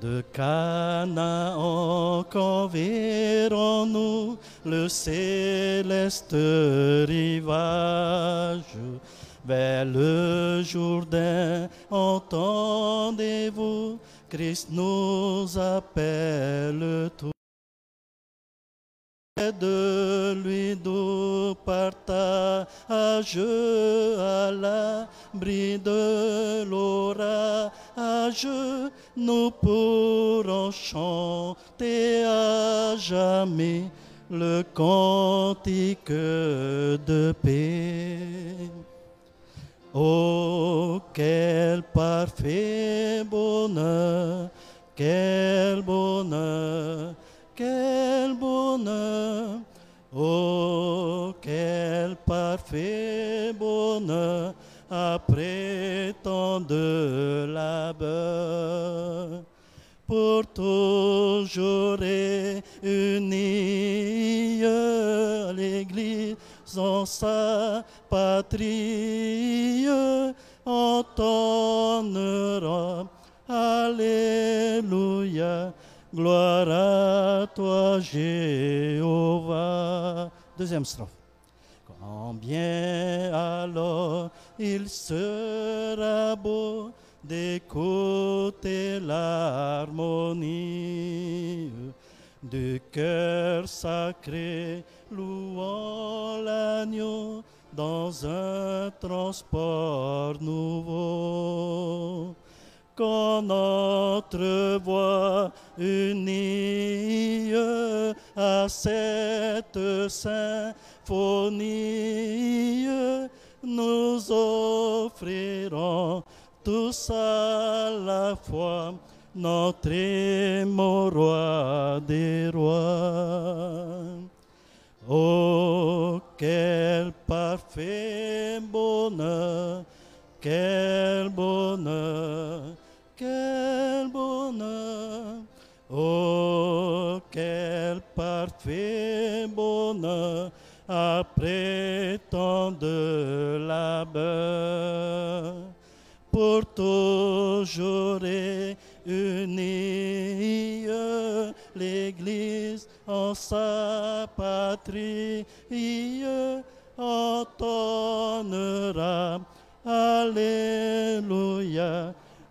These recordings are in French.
De Canaan, quand verrons-nous le céleste rivage vers le Jourdain, entendez-vous, Christ nous appelle tous. De lui nous partage à l'abri de l'orage, nous pourrons chanter à jamais le cantique de paix. Oh, quel parfait bonheur, quel bonheur, quel bonheur. Oh, quel parfait bonheur après tant de labeur. Pour toujours réunis à l'Église en sa patrie, entonnera Alléluia, gloire à toi Jéhovah. Deuxième strophe. Combien alors il sera beau d'écouter l'harmonie du cœur sacré louant l'agneau dans un transport nouveau. Quand notre voix unie à cette nous offrirons tous à la fois notre roi des rois. Oh, quel parfait bonheur, quel bonheur, quel bonheur. Oh, quel parfait bonheur après tant de labeur. Pour toujours unis, l'Église en sa patrie entonnera. Alléluia,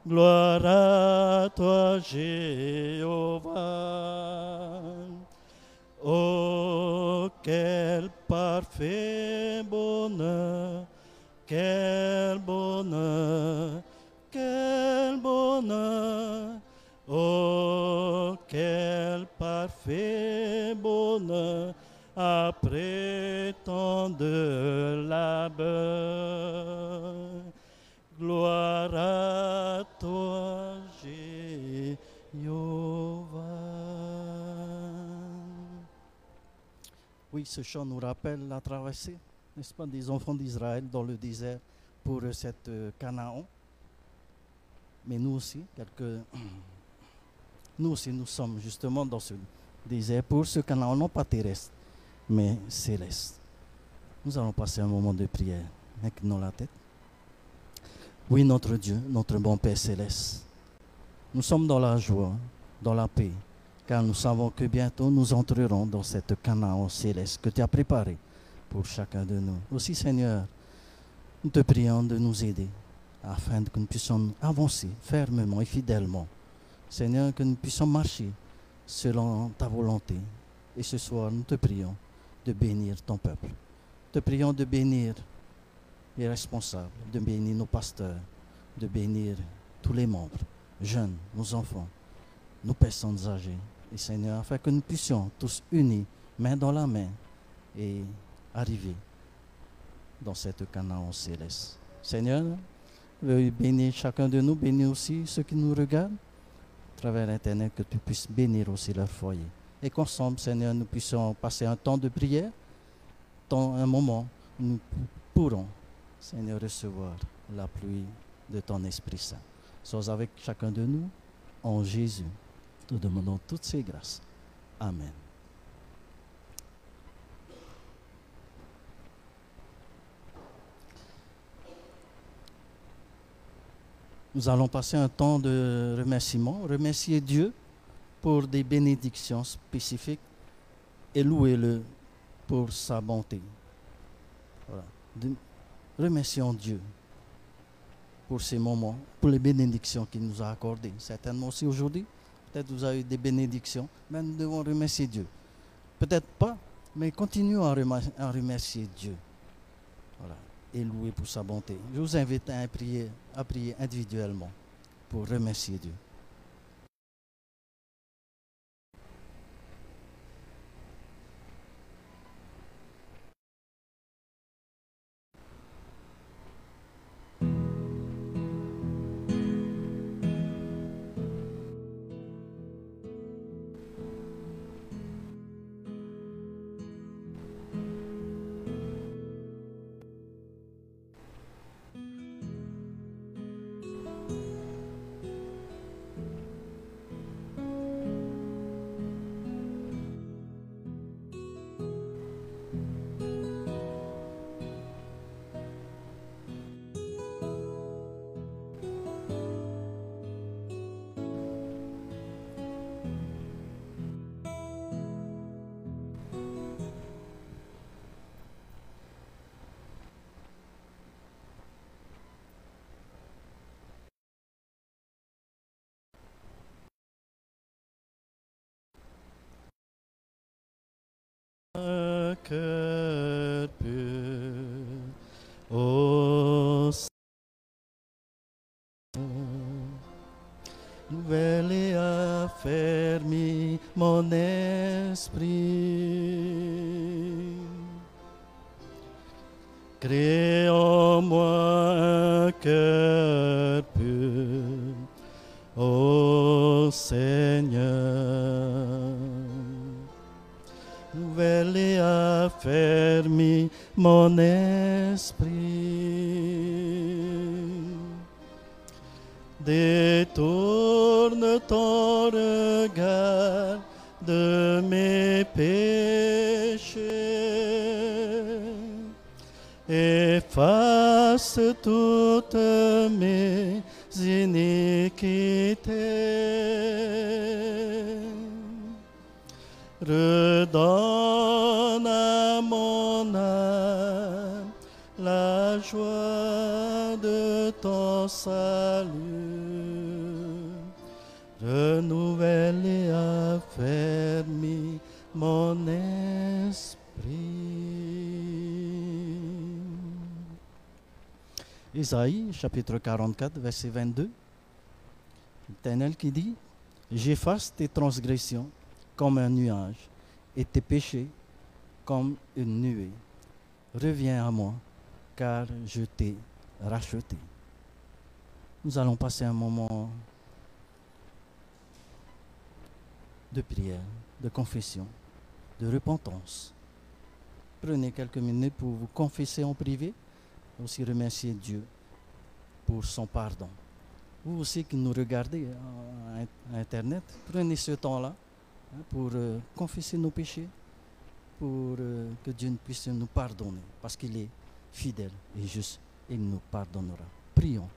gloire à toi Jéhovah. Oh, quel parfait bonheur, quel bonheur, quel bonheur. Oh, quel parfait bonheur après tant de labeur. Gloire à toi, Ce chant nous rappelle la traversée, n'est-ce pas, des enfants d'Israël dans le désert pour cette euh, Canaan. Mais nous aussi, quelques nous aussi, nous sommes justement dans ce désert pour ce Canaan, non pas terrestre, mais céleste. Nous allons passer un moment de prière. Inclinons la tête. Oui, notre Dieu, notre bon Père céleste, nous sommes dans la joie, dans la paix, car nous savons que bientôt nous entrerons dans cette Canaan céleste que tu as préparée pour chacun de nous. Aussi, Seigneur, nous te prions de nous aider afin que nous puissions avancer fermement et fidèlement. Seigneur, que nous puissions marcher selon ta volonté. Et ce soir, nous te prions de bénir ton peuple. Te prions de bénir les responsables, de bénir nos pasteurs, de bénir tous les membres, jeunes, nos enfants, nos personnes âgées. Et Seigneur, afin que nous puissions tous unis, main dans la main, et arriver dans cette Canaan céleste. Seigneur, veuille bénir chacun de nous, bénir aussi ceux qui nous regardent à travers Internet, que tu puisses bénir aussi leur foyer. Et qu'ensemble, Seigneur, nous puissions passer un temps de prière, un moment où nous pourrons, Seigneur, recevoir la pluie de ton Esprit Saint. Sois avec chacun de nous, en Jésus. Nous demandons toutes ces grâces. Amen. Nous allons passer un temps de remerciement, remercier Dieu pour des bénédictions spécifiques et louer-le pour sa bonté. Voilà. Remercions Dieu pour ces moments, pour les bénédictions qu'il nous a accordées. Certainement aussi aujourd'hui, peut-être vous avez eu des bénédictions, mais nous devons remercier Dieu. Peut-être pas, mais continuons à remer- à remercier Dieu. Voilà. Et louer pour sa bonté. Je vous invite à prier, à prier individuellement pour remercier Dieu. Ô Seigneur nouvelle et affermi mon esprit. Détourne ton regard de mes péchés. Toutes mes iniquités. Redonne à mon âme la joie de ton salut. Renouvelle et affermis mon esprit. Isaïe chapitre 44 verset 22. L'Éternel qui dit, J'efface tes transgressions comme un nuage et tes péchés comme une nuée. Reviens à moi, car je t'ai racheté. Nous allons passer un moment de prière, de confession, de repentance. Prenez quelques minutes pour vous confesser en privé, aussi remercier Dieu pour son pardon. Vous aussi qui nous regardez euh, à Internet, prenez ce temps-là hein, pour euh, confesser nos péchés, pour euh, que Dieu puisse nous pardonner, parce qu'il est fidèle et juste, il nous pardonnera. Prions.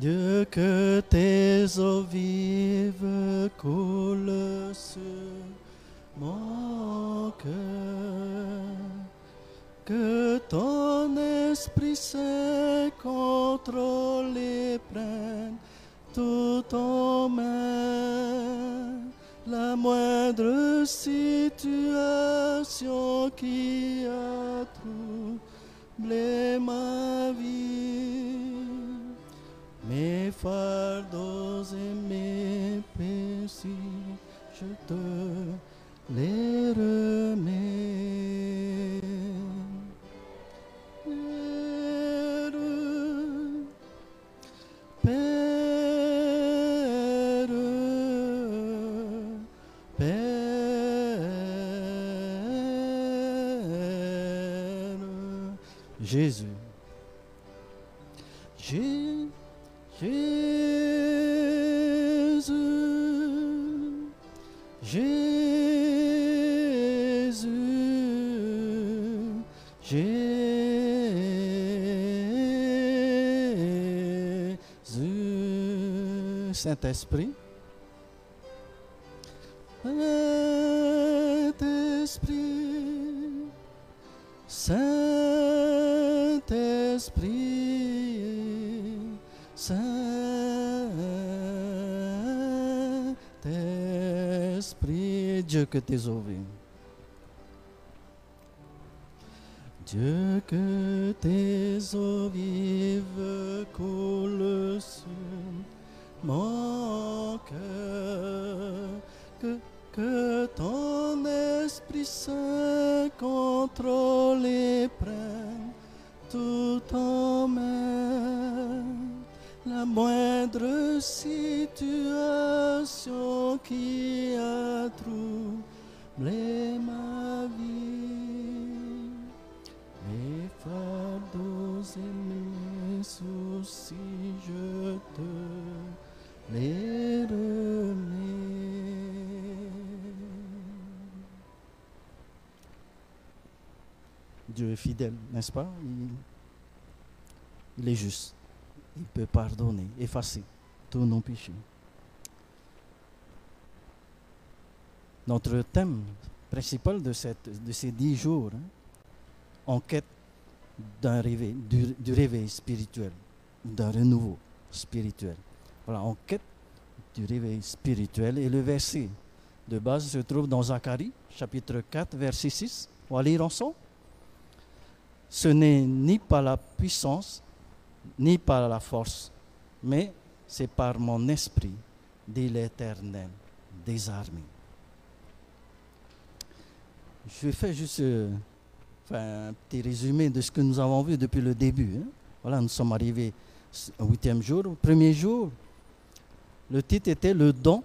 Dieu, que tes eaux vives coulent sur mon cœur, que ton esprit se contrôle et prenne tout en main. La moindre situation qui a troublé ma fardeaux et mes péchés, je te. Père, Saint-Esprit. Saint-Esprit, Saint-Esprit, Saint-Esprit, Dieu que tes vives. Dieu que tes eaux soucis, je te les. Dieu est fidèle, n'est-ce pas? Il, est juste. Il peut pardonner, effacer tous nos péchés. Notre thème principal de, ces dix jours, hein, en quête du réveil spirituel, d'un renouveau spirituel. Voilà, en quête du réveil spirituel. Et le verset de base se trouve dans Zacharie, chapitre 4, verset 6. On va lire ensemble. Ce n'est ni par la puissance, ni par la force, mais c'est par mon esprit, dit l'Éternel des armées. Je faire juste euh, un petit résumé de ce que nous avons vu depuis le début. hein. Voilà, nous sommes arrivés huitième jour. Premier jour, le titre était Le don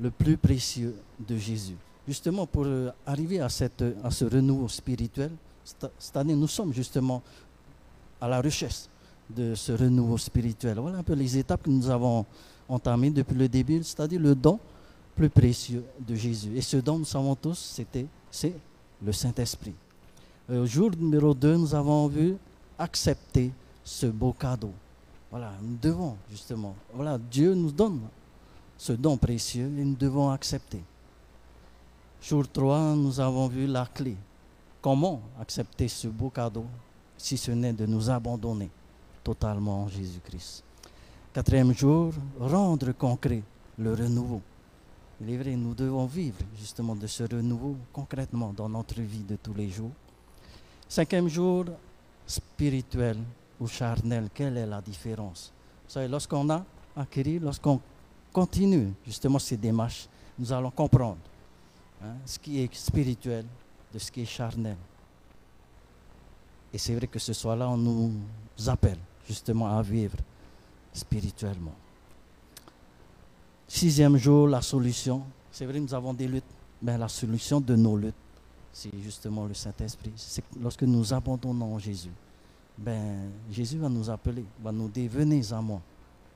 le plus précieux de Jésus. Justement, pour euh, arriver à, cette, à ce renouveau spirituel, cette année, nous sommes justement à la recherche de ce renouveau spirituel. Voilà un peu les étapes que nous avons entamées depuis le début, c'est-à-dire le don plus précieux de Jésus. Et ce don, nous savons tous, c'était, c'est le Saint-Esprit. Euh, Au jour numéro 2, nous avons vu accepter ce beau cadeau. Voilà, nous devons justement, voilà, Dieu nous donne ce don précieux et nous devons accepter. Jour 3, nous avons vu la clé. Comment accepter ce beau cadeau si ce n'est de nous abandonner totalement en Jésus-Christ? Quatrième jour, rendre concret le renouveau. Il est vrai, nous devons vivre justement de ce renouveau concrètement dans notre vie de tous les jours. Cinquième jour, spirituel ou charnel, quelle est la différence? Vous savez, lorsqu'on a acquis, lorsqu'on continue justement ces démarches, nous allons comprendre hein, ce qui est spirituel de ce qui est charnel. Et c'est vrai que ce soir-là, on nous appelle justement à vivre spirituellement. Sixième jour, la solution. C'est vrai, nous avons des luttes, mais la solution de nos luttes, c'est justement le Saint-Esprit. C'est que lorsque nous abandonnons Jésus, ben, Jésus va nous appeler, va nous dire, venez à moi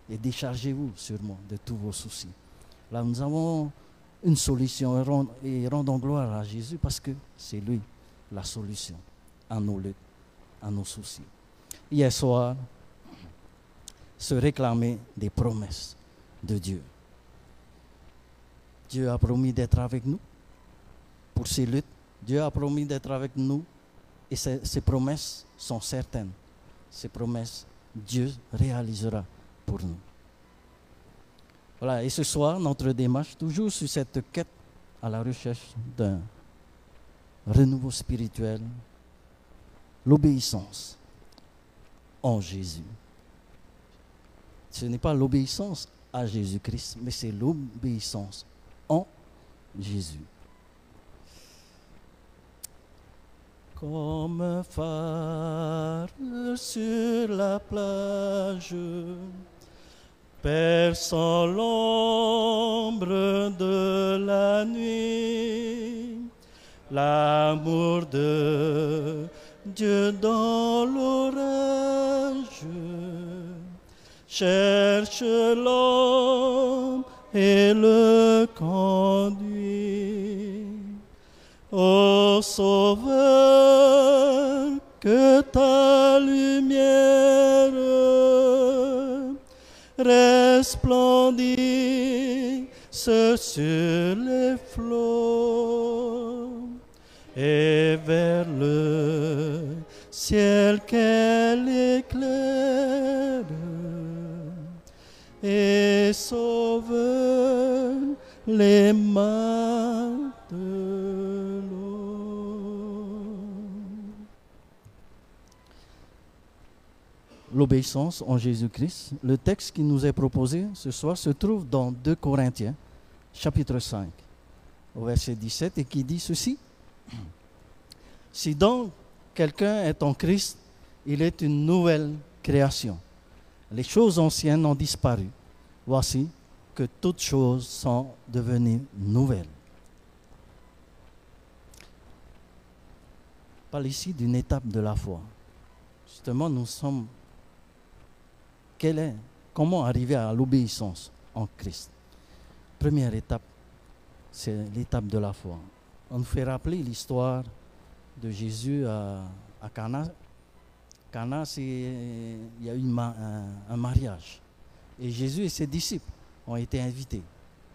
et déchargez-vous sur moi de tous vos soucis. Là, nous avons une solution et rend- et rendons gloire à Jésus parce que c'est lui la solution à nos luttes, à nos soucis. Hier soir, se réclamer des promesses de Dieu. Dieu a promis d'être avec nous pour ces luttes. Dieu a promis d'être avec nous et ses promesses sont certaines. Ces promesses, Dieu réalisera pour nous. Voilà, et ce soir, notre démarche, toujours sur cette quête à la recherche d'un renouveau spirituel, l'obéissance en Jésus. Ce n'est pas l'obéissance à Jésus-Christ, mais c'est l'obéissance en Jésus. Comme un phare sur la plage, perçant l'ombre de la nuit, l'amour de Dieu dans l'orage cherche l'homme et le conduit. Ô Sauveur, que ta lumière resplendisse sur les flots et vers le ciel qu'elle éclaire. Et sauve les mains L'obéissance en Jésus-Christ, le texte qui nous est proposé ce soir se trouve dans 2 Corinthiens, chapitre 5, au verset 17, et qui dit ceci. Si donc quelqu'un est en Christ, il est une nouvelle création. Les choses anciennes ont disparu. Voici que toutes choses sont devenues nouvelles. On parle ici d'une étape de la foi. Justement, nous sommes. Quelle est, comment arriver à l'obéissance en Christ Première étape, c'est l'étape de la foi. On nous fait rappeler l'histoire de Jésus à, Cana. Cana, c'est il y a eu un mariage. Et Jésus et ses disciples ont été invités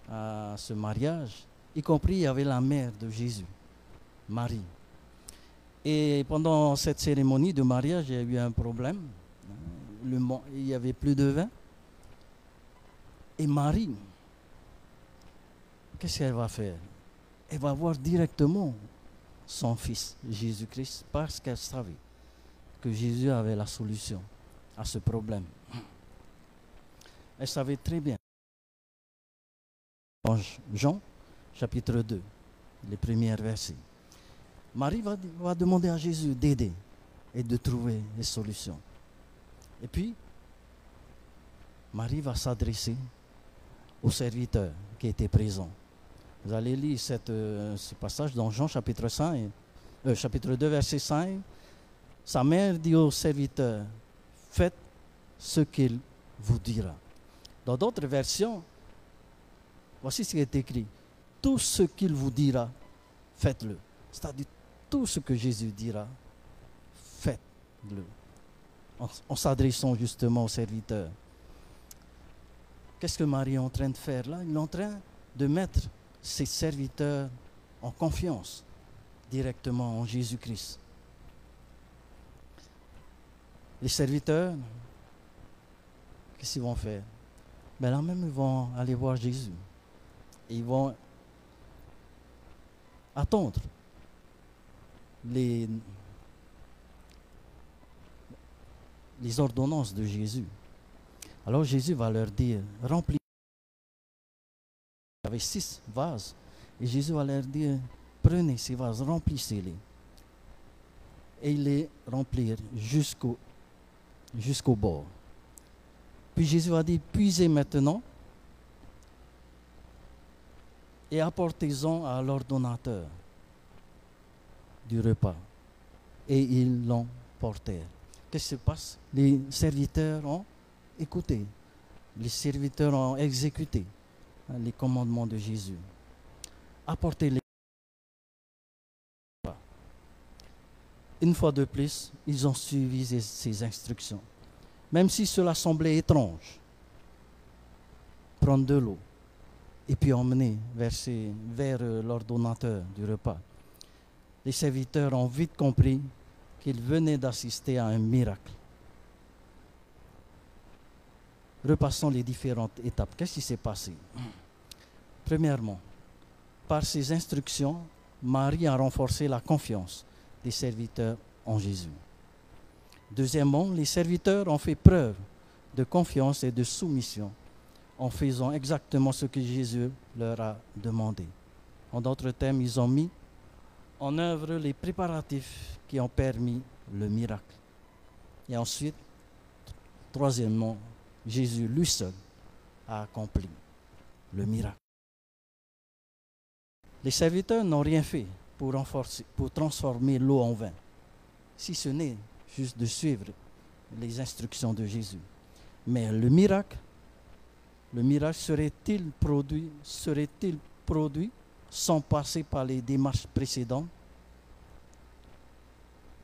à ce mariage, y compris il y avait la mère de Jésus, Marie. Et pendant cette cérémonie de mariage, il y a eu un problème. Il n'y avait plus de vin. Et Marie, qu'est-ce qu'elle va faire? Elle va voir directement son fils, Jésus-Christ, parce qu'elle savait que Jésus avait la solution à ce problème. Elle savait très bien. En Jean, chapitre 2, les premiers versets. Marie va, va demander à Jésus d'aider et de trouver les solutions. Et puis, Marie va s'adresser au serviteur qui était présent. Vous allez lire euh, ce passage dans Jean chapitre 5, euh, chapitre 2, verset 5. Sa mère dit au serviteur, faites ce qu'il vous dira. Dans d'autres versions, voici ce qui est écrit. Tout ce qu'il vous dira, faites-le. C'est-à-dire tout ce que Jésus dira, faites-le. En, s'adressant justement au serviteur. Qu'est-ce que Marie est en train de faire là? Il est en train de mettre ses serviteurs en confiance directement en Jésus-Christ. Les serviteurs, qu'est-ce qu'ils vont faire? Ben là même, ils vont aller voir Jésus. Ils vont attendre les, les ordonnances de Jésus. Alors Jésus va leur dire, remplis. Il y avait six vases. Et Jésus va leur dire, prenez ces vases, remplissez-les. Et ils les remplirent jusqu'au bord. Puis Jésus va dire, puisez maintenant et apportez-en à l'ordonnateur du repas. Et ils l'emportèrent. Qu'est-ce qui se passe Les serviteurs ont écouté. Les serviteurs ont exécuté hein, les commandements de Jésus. Apportez-les. Une fois de plus, ils ont suivi ces, ces instructions. même si cela semblait étrange. Prendre de l'eau et puis emmener vers, vers euh, l'ordonnateur du repas. Les serviteurs ont vite compris qu'ils venaient d'assister à un miracle. Repassons les différentes étapes. Qu'est-ce qui s'est passé? Premièrement, par ses instructions, Marie a renforcé la confiance des serviteurs en Jésus. Deuxièmement, les serviteurs ont fait preuve de confiance et de soumission en faisant exactement ce que Jésus leur a demandé. En d'autres termes, ils ont mis en œuvre les préparatifs qui ont permis le miracle. Et ensuite, troisièmement, Jésus lui seul a accompli le miracle. Les serviteurs n'ont rien fait pour, renforcer, pour transformer l'eau en vin, si ce n'est juste de suivre les instructions de Jésus. Mais le miracle, le miracle serait-il produit, serait-il produit sans passer par les démarches précédentes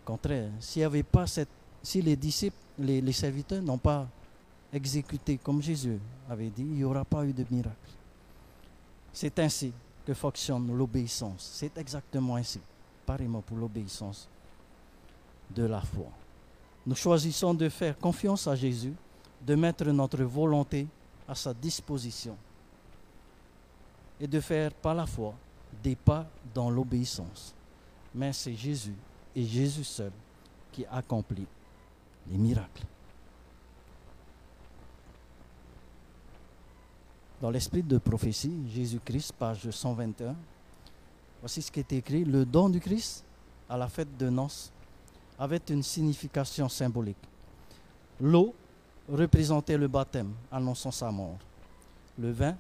Contraire, s'il avait pas cette, si les disciples, les, les serviteurs n'ont pas exécuté comme Jésus avait dit, il n'y aura pas eu de miracle. C'est ainsi que fonctionne l'obéissance. C'est exactement ainsi, pareillement pour l'obéissance de la foi. Nous choisissons de faire confiance à Jésus, de mettre notre volonté à sa disposition et de faire par la foi des pas dans l'obéissance. Mais c'est Jésus et Jésus seul qui accomplit les miracles. Dans l'esprit de prophétie, Jésus-Christ, page 121, voici ce qui est écrit. Le don du Christ à la fête de noces avait une signification symbolique. L'eau représentait le baptême, annonçant sa mort. Le vin,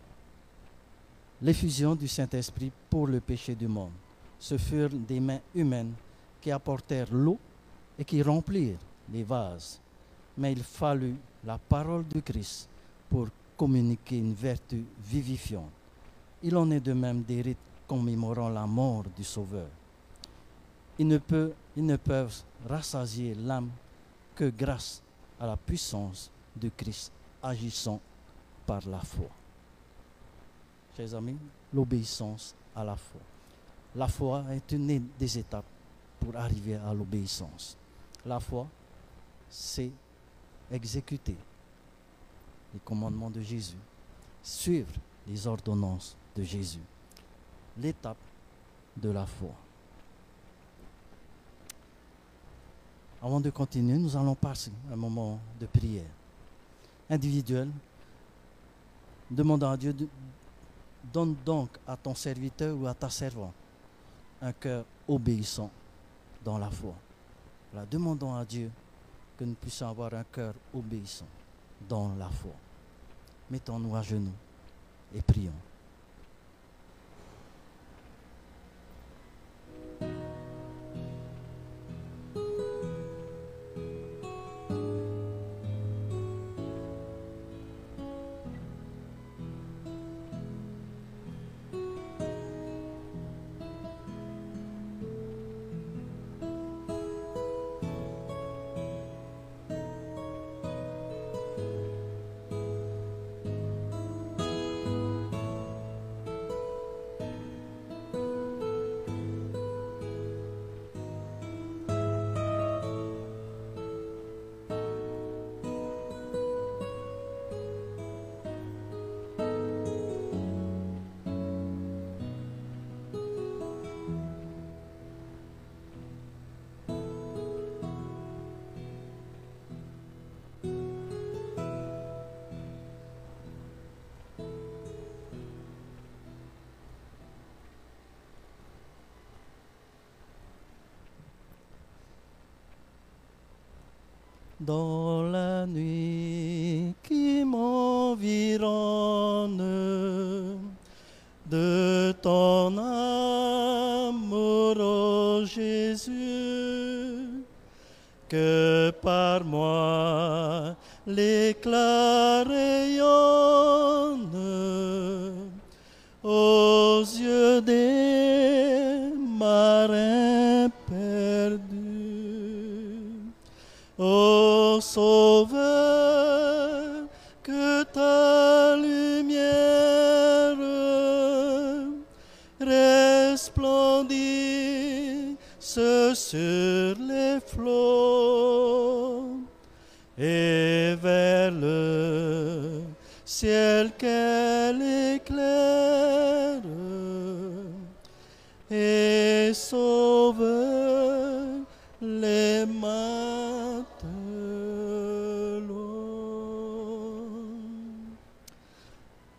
l'effusion du Saint-Esprit pour le péché du monde. Ce furent des mains humaines qui apportèrent l'eau et qui remplirent les vases. Mais il fallut la parole du Christ pour communiquer une vertu vivifiante. Il en est de même des rites commémorant la mort du Sauveur. Ils ne, ils ne peuvent rassasier l'âme que grâce à la puissance de Christ agissant par la foi. Chers amis, l'obéissance à la foi. La foi est une des étapes pour arriver à l'obéissance. La foi, c'est exécuter les commandements de Jésus, suivre les ordonnances de Jésus. L'étape de la foi. Avant de continuer, nous allons passer un moment de prière individuelle, demandant à Dieu, de, donne donc à ton serviteur ou à ta servante un cœur obéissant dans la foi. Voilà, demandons à Dieu que nous puissions avoir un cœur obéissant dans la foi. Mettons-nous à genoux et prions. Dans la nuit qui m'environne de ton amour, ô Jésus, que par moi l'éclat sur les flots et vers le ciel qu'elle éclaire et sauve les matelots.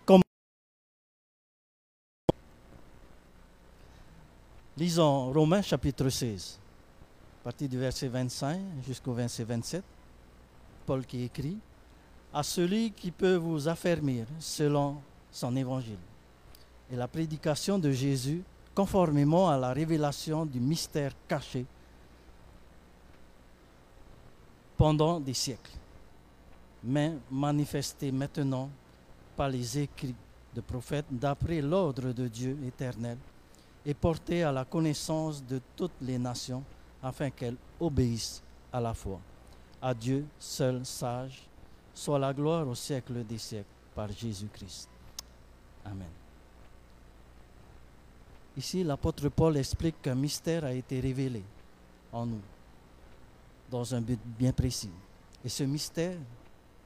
Comme Lisons Romains chapitre 16, à partir du verset 25 jusqu'au verset 27. Paul qui écrit à celui qui peut vous affermir selon son évangile et la prédication de Jésus conformément à la révélation du mystère caché pendant des siècles, mais manifesté maintenant par les écrits de prophètes d'après l'ordre de Dieu éternel et porté à la connaissance de toutes les nations afin qu'elles obéissent à la foi. À Dieu seul sage, soit la gloire au siècle des siècles par Jésus-Christ. Amen. Ici, l'apôtre Paul explique qu'un mystère a été révélé en nous, dans un but bien précis. Et ce mystère,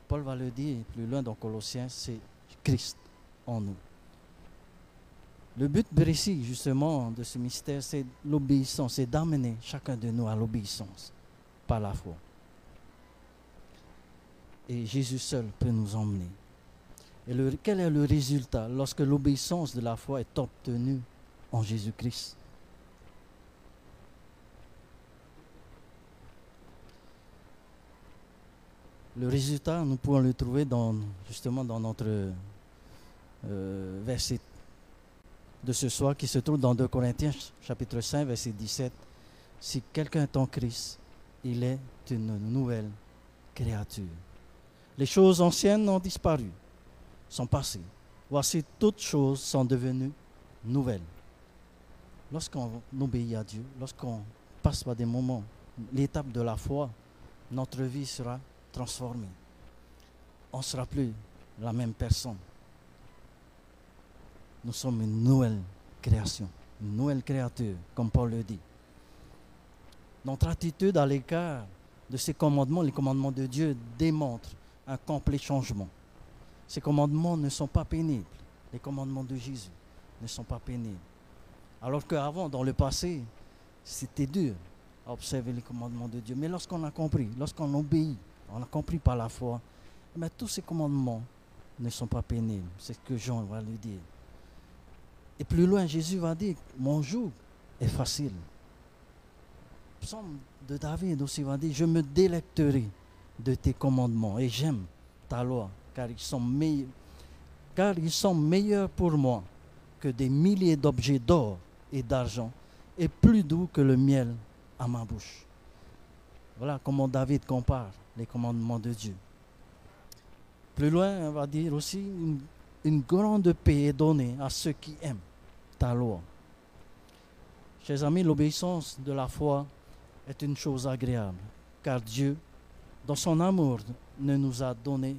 Paul va le dire plus loin dans Colossiens, c'est Christ en nous. Le but précis, justement, de ce mystère, c'est l'obéissance, c'est d'amener chacun de nous à l'obéissance par la foi. Et Jésus seul peut nous emmener. Et quel est le résultat lorsque l'obéissance de la foi est obtenue en Jésus-Christ? Le résultat, nous pouvons le trouver justement dans notre euh, verset de ce soir qui se trouve dans 2 Corinthiens chapitre 5 verset 17. Si quelqu'un est en Christ, il est une nouvelle créature. Les choses anciennes ont disparu, sont passées. Voici toutes choses sont devenues nouvelles. Lorsqu'on obéit à Dieu, lorsqu'on passe par des moments, l'étape de la foi, notre vie sera transformée. On ne sera plus la même personne. Nous sommes une nouvelle création, une nouvelle créature, comme Paul le dit. Notre attitude à l'écart de ces commandements, les commandements de Dieu, démontre un complet changement. Ces commandements ne sont pas pénibles. Les commandements de Jésus ne sont pas pénibles. Alors qu'avant, dans le passé, c'était dur à observer les commandements de Dieu. Mais lorsqu'on a compris, lorsqu'on obéit, on a compris par la foi, mais tous ces commandements ne sont pas pénibles. C'est ce que Jean va lui dire. Et plus loin, Jésus va dire, mon joug est facile. Psaume de David aussi va dire, je me délecterai de tes commandements et j'aime ta loi, car ils sont meilleurs, car ils sont meilleurs pour moi que des milliers d'objets d'or et d'argent, et plus doux que le miel à ma bouche. Voilà comment David compare les commandements de Dieu. Plus loin, on va dire aussi, une grande paix est donnée à ceux qui aiment ta loi. Chers amis, l'obéissance de la foi est une chose agréable, car Dieu dans son amour, ne nous a donné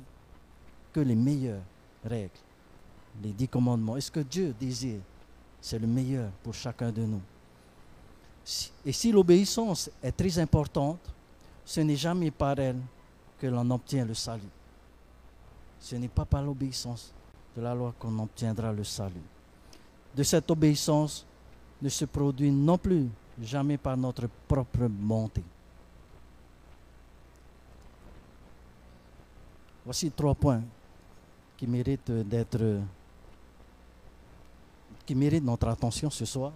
que les meilleures règles, les dix commandements. Est-ce que Dieu désire C'est le meilleur pour chacun de nous. Et si l'obéissance est très importante, ce n'est jamais par elle que l'on obtient le salut. Ce n'est pas par l'obéissance de la loi qu'on obtiendra le salut. De cette obéissance ne se produit non plus jamais par notre propre bonté. Voici trois points qui méritent d'être qui méritent notre attention ce soir.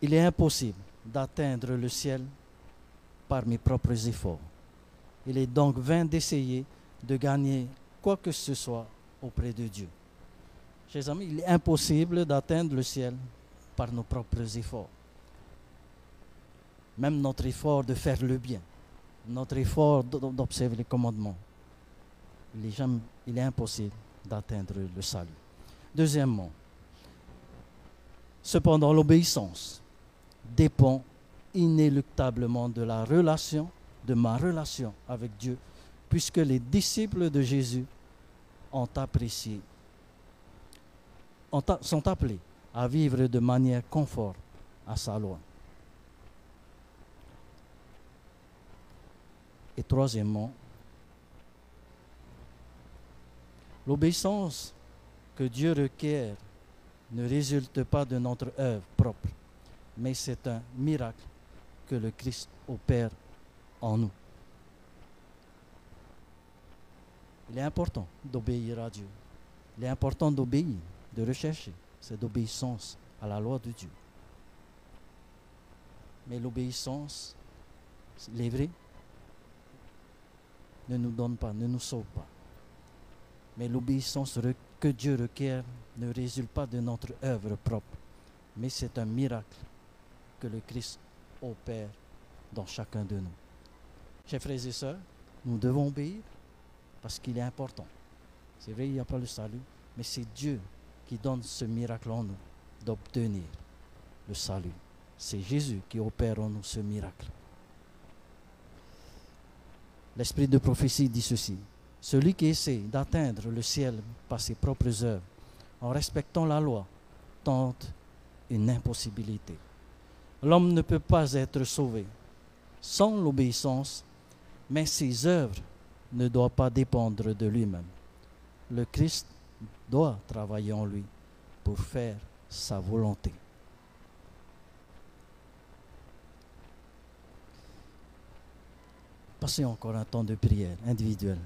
Il est impossible d'atteindre le ciel par mes propres efforts. Il est donc vain d'essayer de gagner quoi que ce soit auprès de Dieu. Chers amis, il est impossible d'atteindre le ciel par nos propres efforts. Même notre effort de faire le bien notre effort d'observer les commandements, il est, impossible d'atteindre le salut. Deuxièmement, cependant, l'obéissance dépend inéluctablement de la relation, de ma relation avec Dieu, puisque les disciples de Jésus ont apprécié, sont appelés à vivre de manière conforme à sa loi. Et troisièmement, l'obéissance que Dieu requiert ne résulte pas de notre œuvre propre, mais c'est un miracle que le Christ opère en nous. Il est important d'obéir à Dieu. Il est important d'obéir, de rechercher cette obéissance à la loi de Dieu. Mais l'obéissance, vrai, ne nous donne pas, ne nous sauve pas. Mais l'obéissance que Dieu requiert ne résulte pas de notre œuvre propre, mais c'est un miracle que le Christ opère dans chacun de nous. Chers frères et sœurs, nous devons obéir parce qu'il est important. C'est vrai, il n'y a pas le salut, mais c'est Dieu qui donne ce miracle en nous d'obtenir le salut. C'est Jésus qui opère en nous ce miracle. L'esprit de prophétie dit ceci. Celui qui essaie d'atteindre le ciel par ses propres œuvres, en respectant la loi, tente une impossibilité. L'homme ne peut pas être sauvé sans l'obéissance, mais ses œuvres ne doivent pas dépendre de lui-même. Le Christ doit travailler en lui pour faire sa volonté. Passez encore un temps de prière individuelle,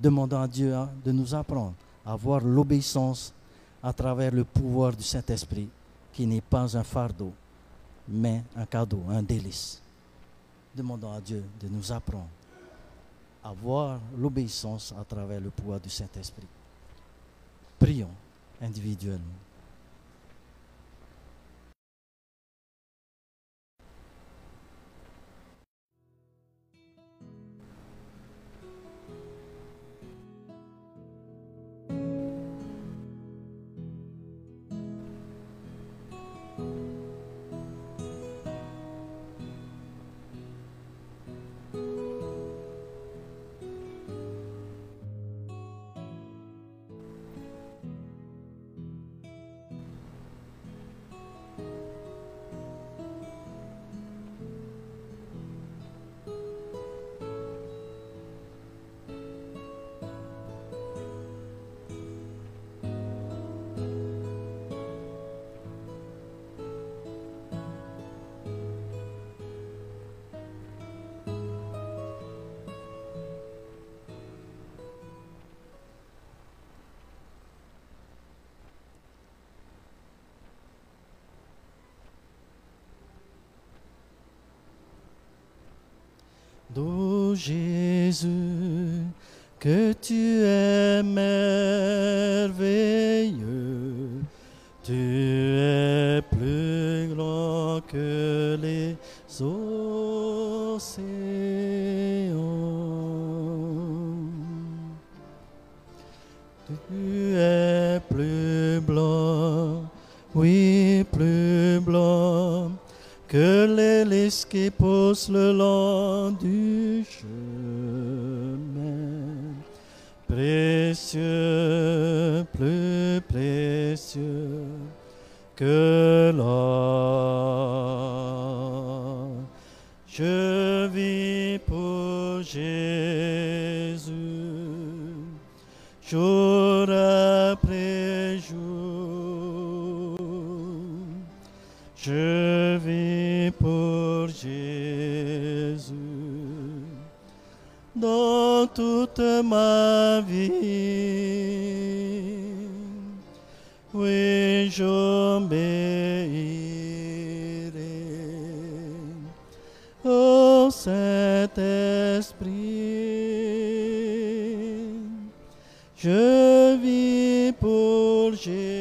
demandant à Dieu hein, de nous apprendre à voir l'obéissance à travers le pouvoir du Saint-Esprit, qui n'est pas un fardeau, mais un cadeau, un délice. Demandons à Dieu de nous apprendre à voir l'obéissance à travers le pouvoir du Saint-Esprit. Prions individuellement. D'où Jésus, que tu es merveilleux, tu es plus grand que les océans. Tu es plus blanc, que les qui poussent le long du chemin. Précieux, plus précieux que l'or. Je vis pour Jésus, dans toute ma vie. Oui, j'obéirai au Saint-Esprit. Je vis pour Jésus,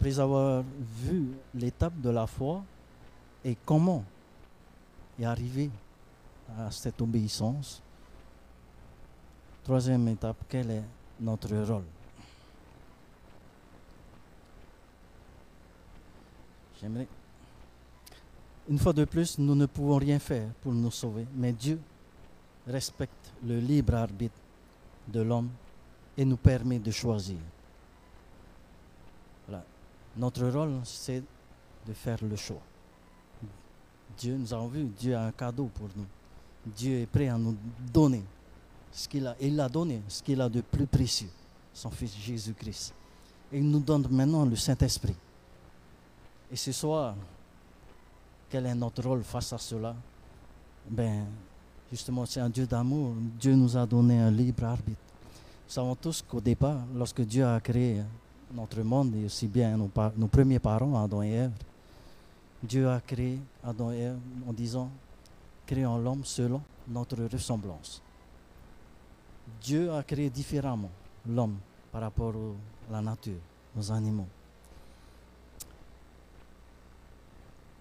Après avoir vu l'étape de la foi et comment y arriver à cette obéissance, troisième étape, quel est notre rôle? J'aimerais Une fois de plus, nous ne pouvons rien faire pour nous sauver, mais Dieu respecte le libre arbitre de l'homme et nous permet de choisir. Notre rôle, c'est de faire le choix. Dieu, nous avons vu, Dieu a un cadeau pour nous. Dieu est prêt à nous donner ce qu'il a. Il a donné ce qu'il a de plus précieux, son Fils Jésus-Christ. Et il nous donne maintenant le Saint-Esprit. Et ce soir, quel est notre rôle face à cela? Ben, justement, c'est un Dieu d'amour. Dieu nous a donné un libre arbitre. Nous savons tous qu'au départ, lorsque Dieu a créé notre monde, et aussi bien nos, premiers parents, Adam et Ève, Dieu a créé Adam et Ève en disant, créons l'homme selon notre ressemblance. Dieu a créé différemment l'homme par rapport à la nature, aux animaux.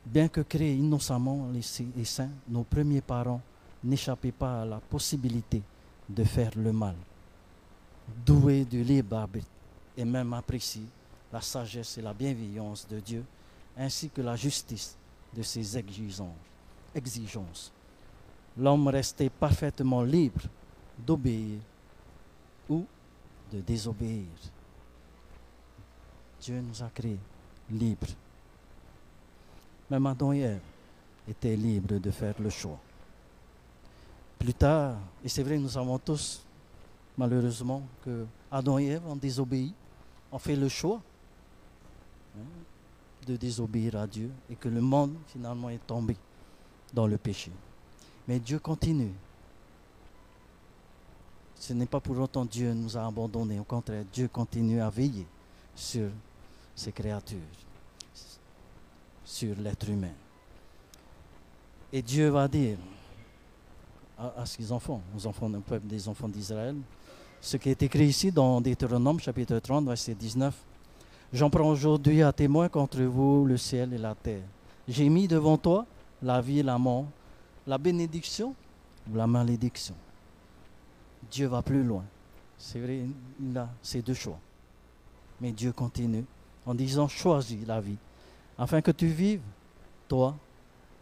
Bien que créés innocemment les saints, nos premiers parents n'échappaient pas à la possibilité de faire le mal. Doués du libre arbitre et même appréciés la sagesse et la bienveillance de Dieu, ainsi que la justice de ses exigences. L'homme restait parfaitement libre d'obéir ou de désobéir. Dieu nous a créés libres. Même Adam et Ève étaient libres de faire le choix. Plus tard, et c'est vrai, nous savons tous, malheureusement, que Adam et Ève ont désobéi, ont fait le choix hein, de désobéir à Dieu et que le monde finalement est tombé dans le péché. Mais Dieu continue. Ce n'est pas pour autant Dieu nous a abandonnés. Au contraire, Dieu continue à veiller sur ses créatures sur l'être humain. Et Dieu va dire à, ses enfants, aux enfants du peuple des enfants d'Israël, ce qui est écrit ici dans Deutéronome chapitre 30, verset 19. J'en prends aujourd'hui à témoin contre vous le ciel et la terre. J'ai mis devant toi la vie et la mort, la bénédiction ou la malédiction. Dieu va plus loin. C'est vrai, il a ces deux choix. Mais Dieu continue en disant choisis la vie afin que tu vives, toi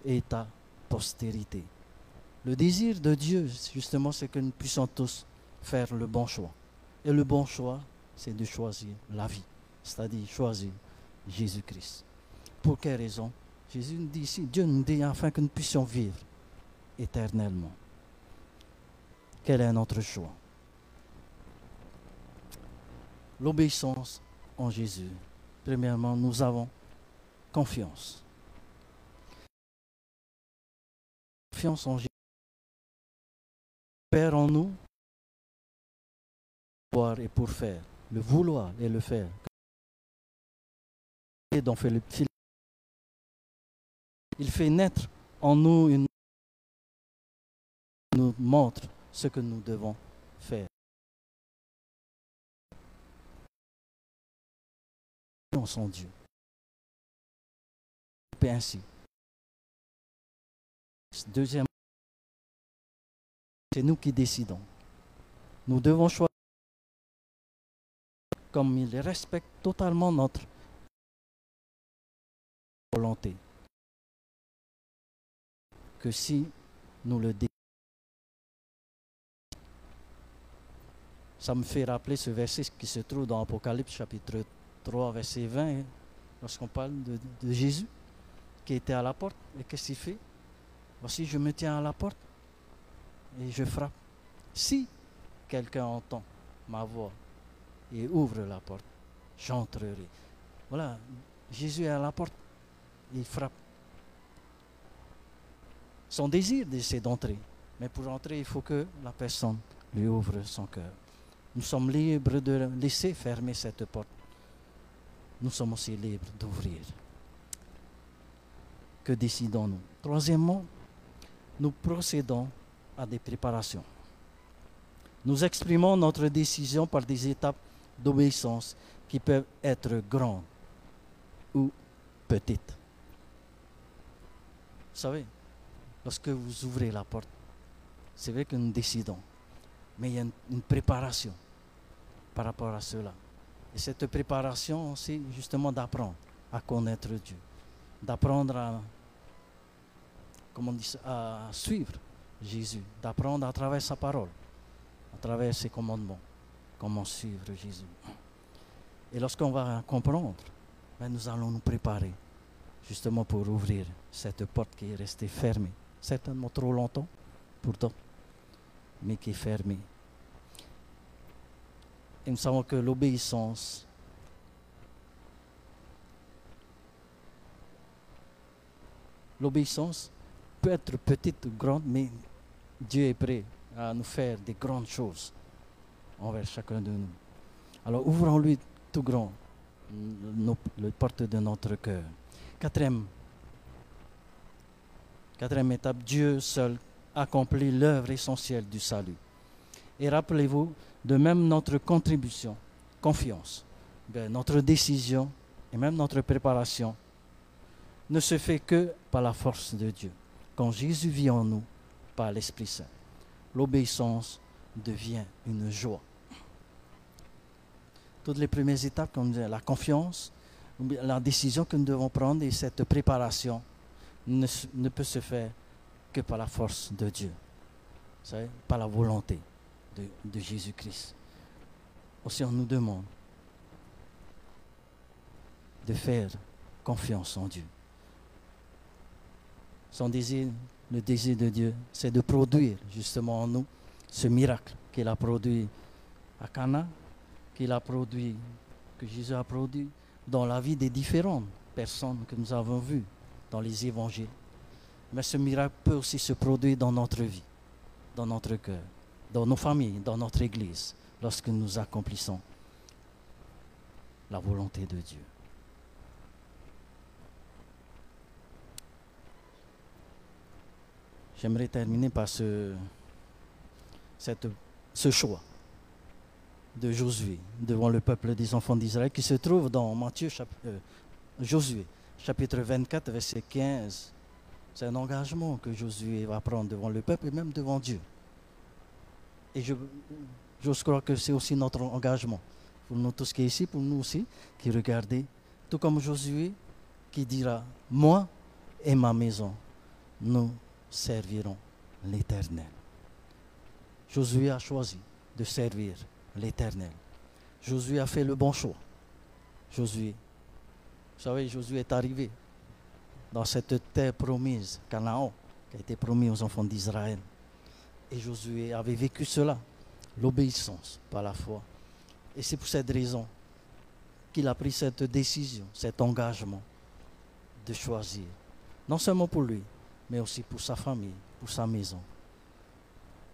et ta postérité. Le désir de Dieu, justement, c'est que nous puissions tous faire le bon choix. Et le bon choix, c'est de choisir la vie, c'est-à-dire choisir Jésus-Christ. Pour quelle raison? Jésus nous dit ici, Dieu nous dit afin que nous puissions vivre éternellement. Quel est notre choix? L'obéissance en Jésus. Premièrement, nous avons confiance. Confiance en Jésus. Père en nous, et pour faire, le vouloir et le faire. Et Il fait naître en nous une nous montre ce que nous devons faire. Son Dieu ainsi. Deuxième, c'est nous qui décidons. Nous devons choisir comme il respecte totalement notre volonté. Que si nous le décidons. Ça me fait rappeler ce verset qui se trouve dans Apocalypse chapitre 3, verset 20, lorsqu'on parle de Jésus qui était à la porte. Et qu'est-ce qu'il fait? Voici, je me tiens à la porte et je frappe. Si quelqu'un entend ma voix et ouvre la porte, j'entrerai. Voilà, Jésus est à la porte, il frappe. Son désir, c'est d'entrer. Mais pour entrer, il faut que la personne lui ouvre son cœur. Nous sommes libres de laisser fermer cette porte. Nous sommes aussi libres d'ouvrir que décidons-nous? Troisièmement, nous procédons à des préparations. Nous exprimons notre décision par des étapes d'obéissance qui peuvent être grandes ou petites. Vous savez, lorsque vous ouvrez la porte, c'est vrai que nous décidons, mais il y a une, préparation par rapport à cela. Et cette préparation, c'est justement d'apprendre à connaître Dieu, d'apprendre à suivre Jésus, d'apprendre à travers sa parole, à travers ses commandements, comment suivre Jésus. Et lorsqu'on va comprendre, ben, nous allons nous préparer justement pour ouvrir cette porte qui est restée fermée, certainement trop longtemps pourtant, mais qui est fermée. Et nous savons que l'obéissance L'obéissance peut être petite ou grande, mais Dieu est prêt à nous faire des grandes choses envers chacun de nous. Alors ouvrons-lui tout grand nos, les portes de notre cœur. Quatrième, quatrième étape, Dieu seul accomplit l'œuvre essentielle du salut. Et rappelez-vous, de même notre contribution, confiance, ben, notre décision et même notre préparation ne se fait que par la force de Dieu. Quand Jésus vit en nous, par l'Esprit Saint, l'obéissance devient une joie. Toutes les premières étapes, comme la confiance, la décision que nous devons prendre et cette préparation ne, peut se faire que par la force de Dieu, savez, par la volonté de, de Jésus-Christ. Aussi, on nous demande de faire confiance en Dieu. Son désir, le désir de Dieu, c'est de produire justement en nous ce miracle qu'il a produit à Cana, qu'il a produit, que Jésus a produit dans la vie des différentes personnes que nous avons vues dans les évangiles. Mais ce miracle peut aussi se produire dans notre vie, dans notre cœur, dans nos familles, dans notre Église, lorsque nous accomplissons la volonté de Dieu. J'aimerais terminer par ce, cette, ce choix de Josué devant le peuple des enfants d'Israël qui se trouve dans Matthieu, chap, euh, Josué, chapitre 24, verset 15. C'est un engagement que Josué va prendre devant le peuple et même devant Dieu. Et je, j'ose croire que c'est aussi notre engagement. Pour nous tous qui est ici, pour nous aussi, qui regardez, tout comme Josué qui dira, moi et ma maison, nous servirons l'Éternel. Josué a choisi de servir l'Éternel. Josué a fait le bon choix. Josué, vous savez, Josué est arrivé dans cette terre promise, Canaan, qui a été promise aux enfants d'Israël. Et Josué avait vécu cela, l'obéissance par la foi. Et c'est pour cette raison qu'il a pris cette décision, cet engagement de choisir, non seulement pour lui, mais aussi pour sa famille, pour sa maison,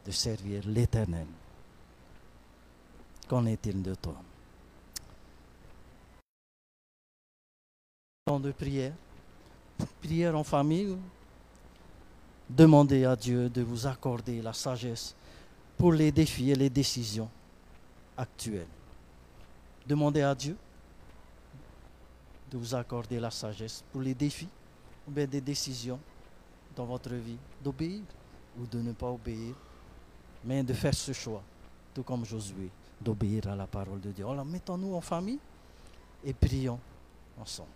de servir l'Éternel. Qu'en est-il de toi? Temps de prière, prière en famille, demandez à Dieu de vous accorder la sagesse pour les défis et les décisions actuelles. Demandez à Dieu de vous accorder la sagesse pour les défis ou bien des décisions dans votre vie, d'obéir ou de ne pas obéir, mais de faire ce choix, tout comme Josué, d'obéir à la parole de Dieu. Alors mettons-nous en famille et prions ensemble.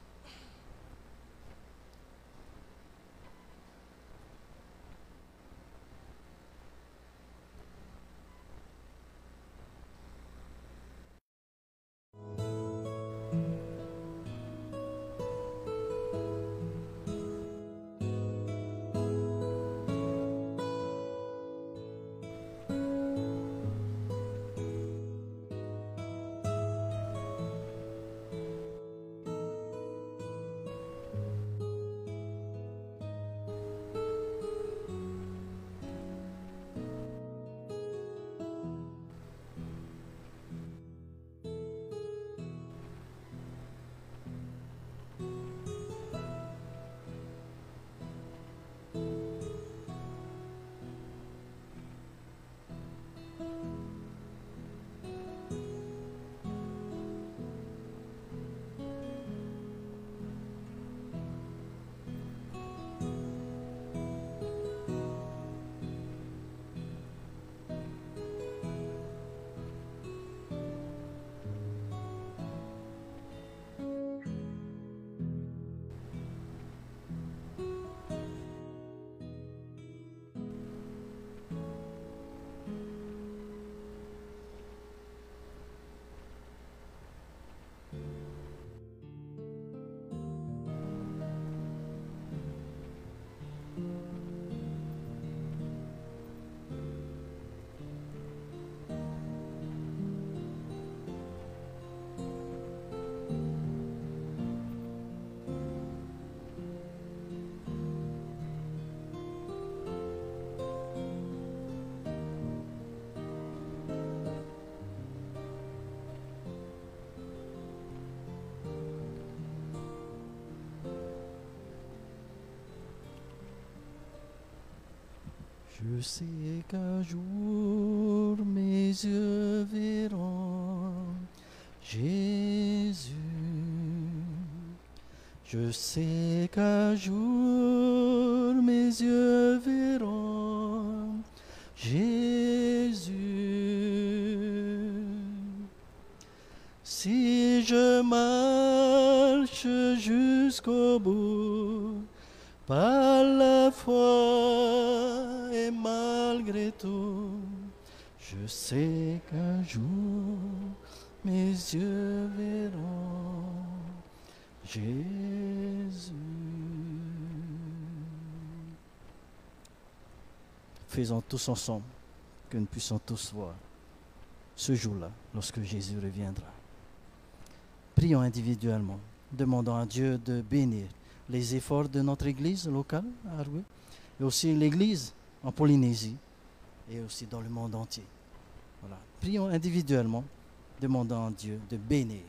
Je sais qu'un jour mes yeux verront Jésus. Je sais qu'un jour mes yeux verront Jésus. Si je marche jusqu'au bout, je sais qu'un jour mes yeux verront Jésus. Faisons tous ensemble que nous puissions tous voir ce jour-là, lorsque Jésus reviendra. Prions individuellement, demandant à Dieu de bénir les efforts de notre Église locale à et aussi l'Église en Polynésie et aussi dans le monde entier. Voilà. Prions individuellement, demandant à Dieu de bénir.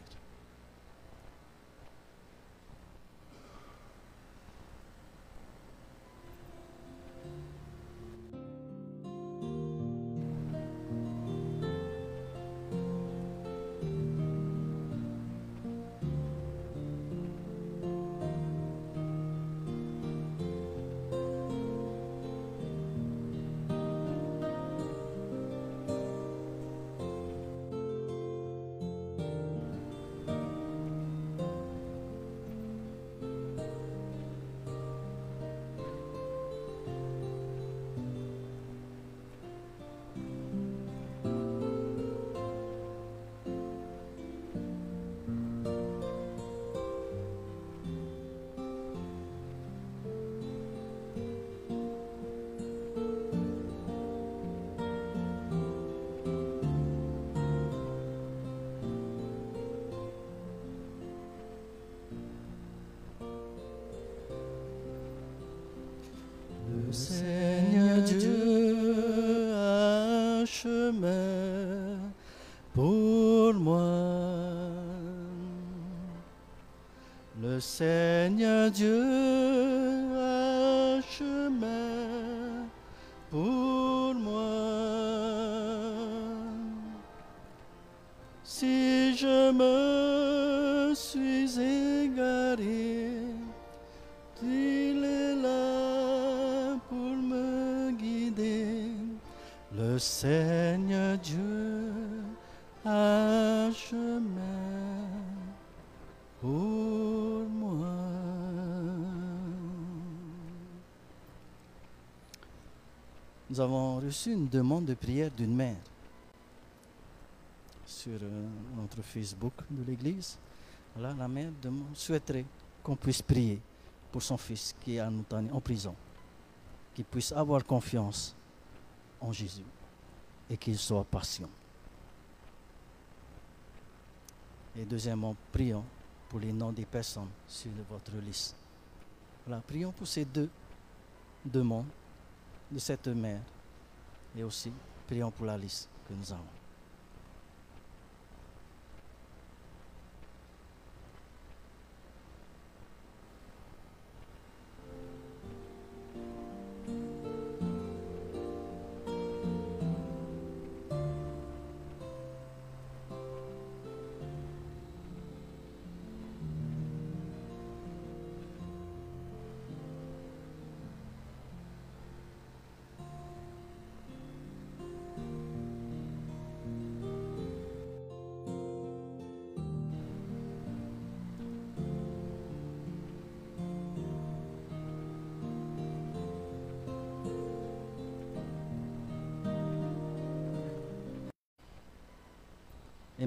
Seigneur Dieu a un chemin pour moi. Nous avons reçu une demande de prière d'une mère sur euh, notre Facebook de l'Église. Voilà, la mère demande- souhaiterait qu'on puisse prier pour son fils qui est en prison, qu'il puisse avoir confiance en Jésus et qu'il soit patient. Et deuxièmement, prions pour les noms des personnes sur votre liste. Voilà, prions pour ces deux demandes de cette mère et aussi prions pour la liste que nous avons.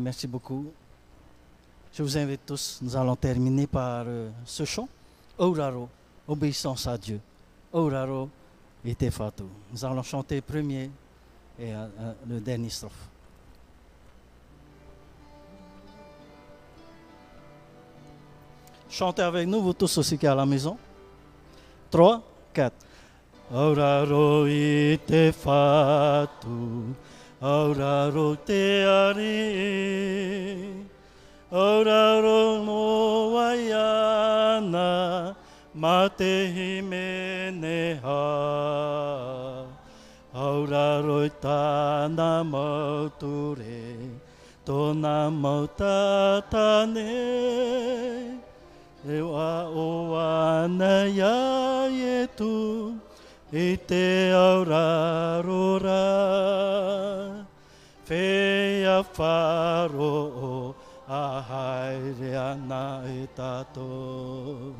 Merci beaucoup. Je vous invite tous, nous allons terminer par euh, ce chant. Oraro, obéissance à Dieu. Oraro et Tefatu. Nous allons chanter le premier et euh, euh, le dernier strophe. Chantez avec nous, vous tous aussi qui à la maison. 3, 4. Oraro i te auraro te ari auraro mo wai ana ma te himene ha. Auraro tana mauture tōna mautatane e wa o ana ia e tu i te aurarora whea wharo o a haere ana e tato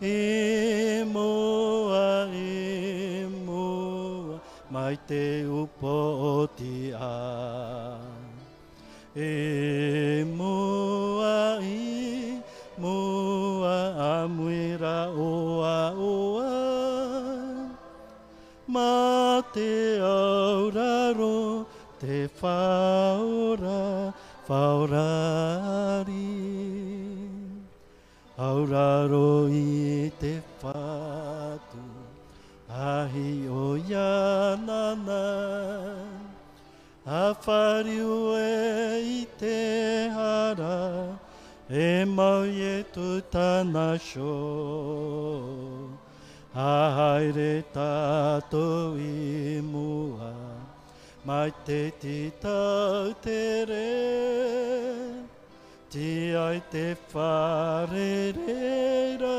E moa, e moa, mai te upo o ti a. E moa, e moa, a muira o a o a. Ma te auraro, te whaora, whaorari. Auraro i te whātu ahi o ianana. A whariu e i te hara, e mau e tu tāna sho. A haere tātou i mua, mai te ti tau te re. Ti ai te whare reira,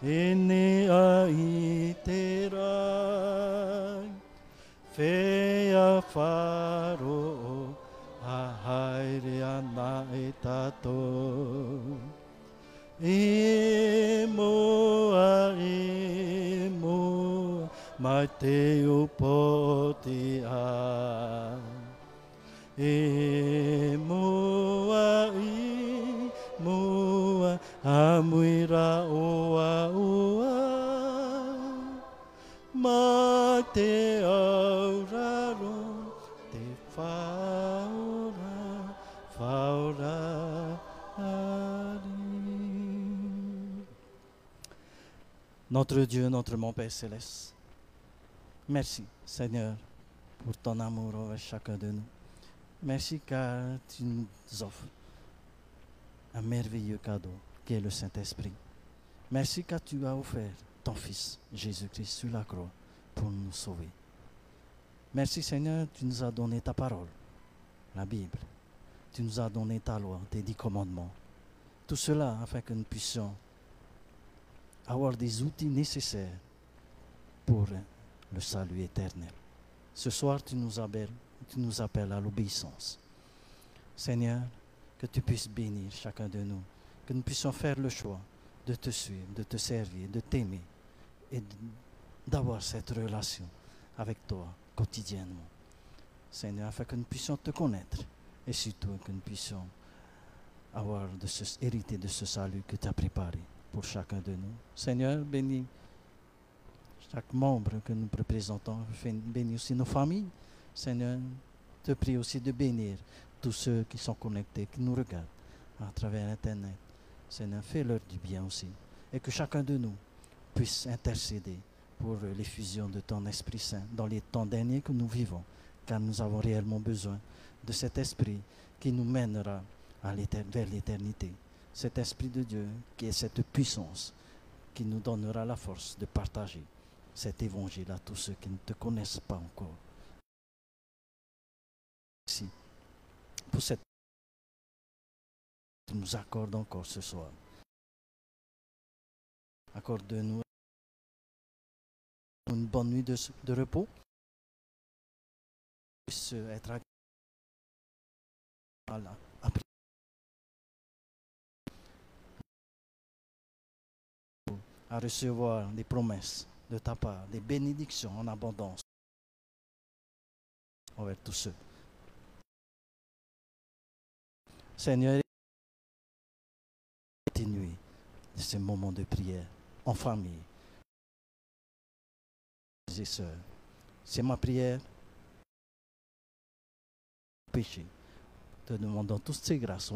e ne i te rai. Whea wharo, a haere ana e tātou. E moa, e moa, mai te upo te a. E moa, i moa, a muira oa oa. Ma te Notre Dieu, notre mon Père céleste, merci Seigneur pour ton amour envers chacun de nous. Merci car tu nous offres un merveilleux cadeau qui est le Saint-Esprit. Merci car tu as offert ton Fils Jésus-Christ sur la croix pour nous sauver. Merci Seigneur, tu nous as donné ta parole, la Bible. Tu nous as donné ta loi, tes dix commandements. Tout cela afin que nous puissions avoir des outils nécessaires pour le salut éternel. Ce soir, tu nous appelles, tu nous appelles à l'obéissance. Seigneur, que tu puisses bénir chacun de nous, que nous puissions faire le choix de te suivre, de te servir, de t'aimer et d'avoir cette relation avec toi quotidiennement. Seigneur, afin que nous puissions te connaître et surtout que nous puissions avoir de ce, hériter de ce salut que tu as préparé pour chacun de nous. Seigneur, bénis chaque membre que nous représentons, bénis aussi nos familles. Seigneur, te prie aussi de bénir tous ceux qui sont connectés, qui nous regardent à travers Internet. Seigneur, fais-leur du bien aussi. Et que chacun de nous puisse intercéder pour l'effusion de ton Esprit Saint dans les temps derniers que nous vivons, car nous avons réellement besoin de cet Esprit qui nous mènera vers l'éternité. Cet Esprit de Dieu qui est cette puissance qui nous donnera la force de partager cet évangile à tous ceux qui ne te connaissent pas encore. Merci pour cette tu nous accordes encore ce soir. Accorde-nous une bonne nuit de, repos. Puisse être ag- Voilà. À recevoir des promesses de ta part, des bénédictions en abondance envers tous ceux. Seigneur, continuez de ces moments de prière en famille. Et sœurs, c'est ma prière. Péché. Te demandons toutes ces grâces.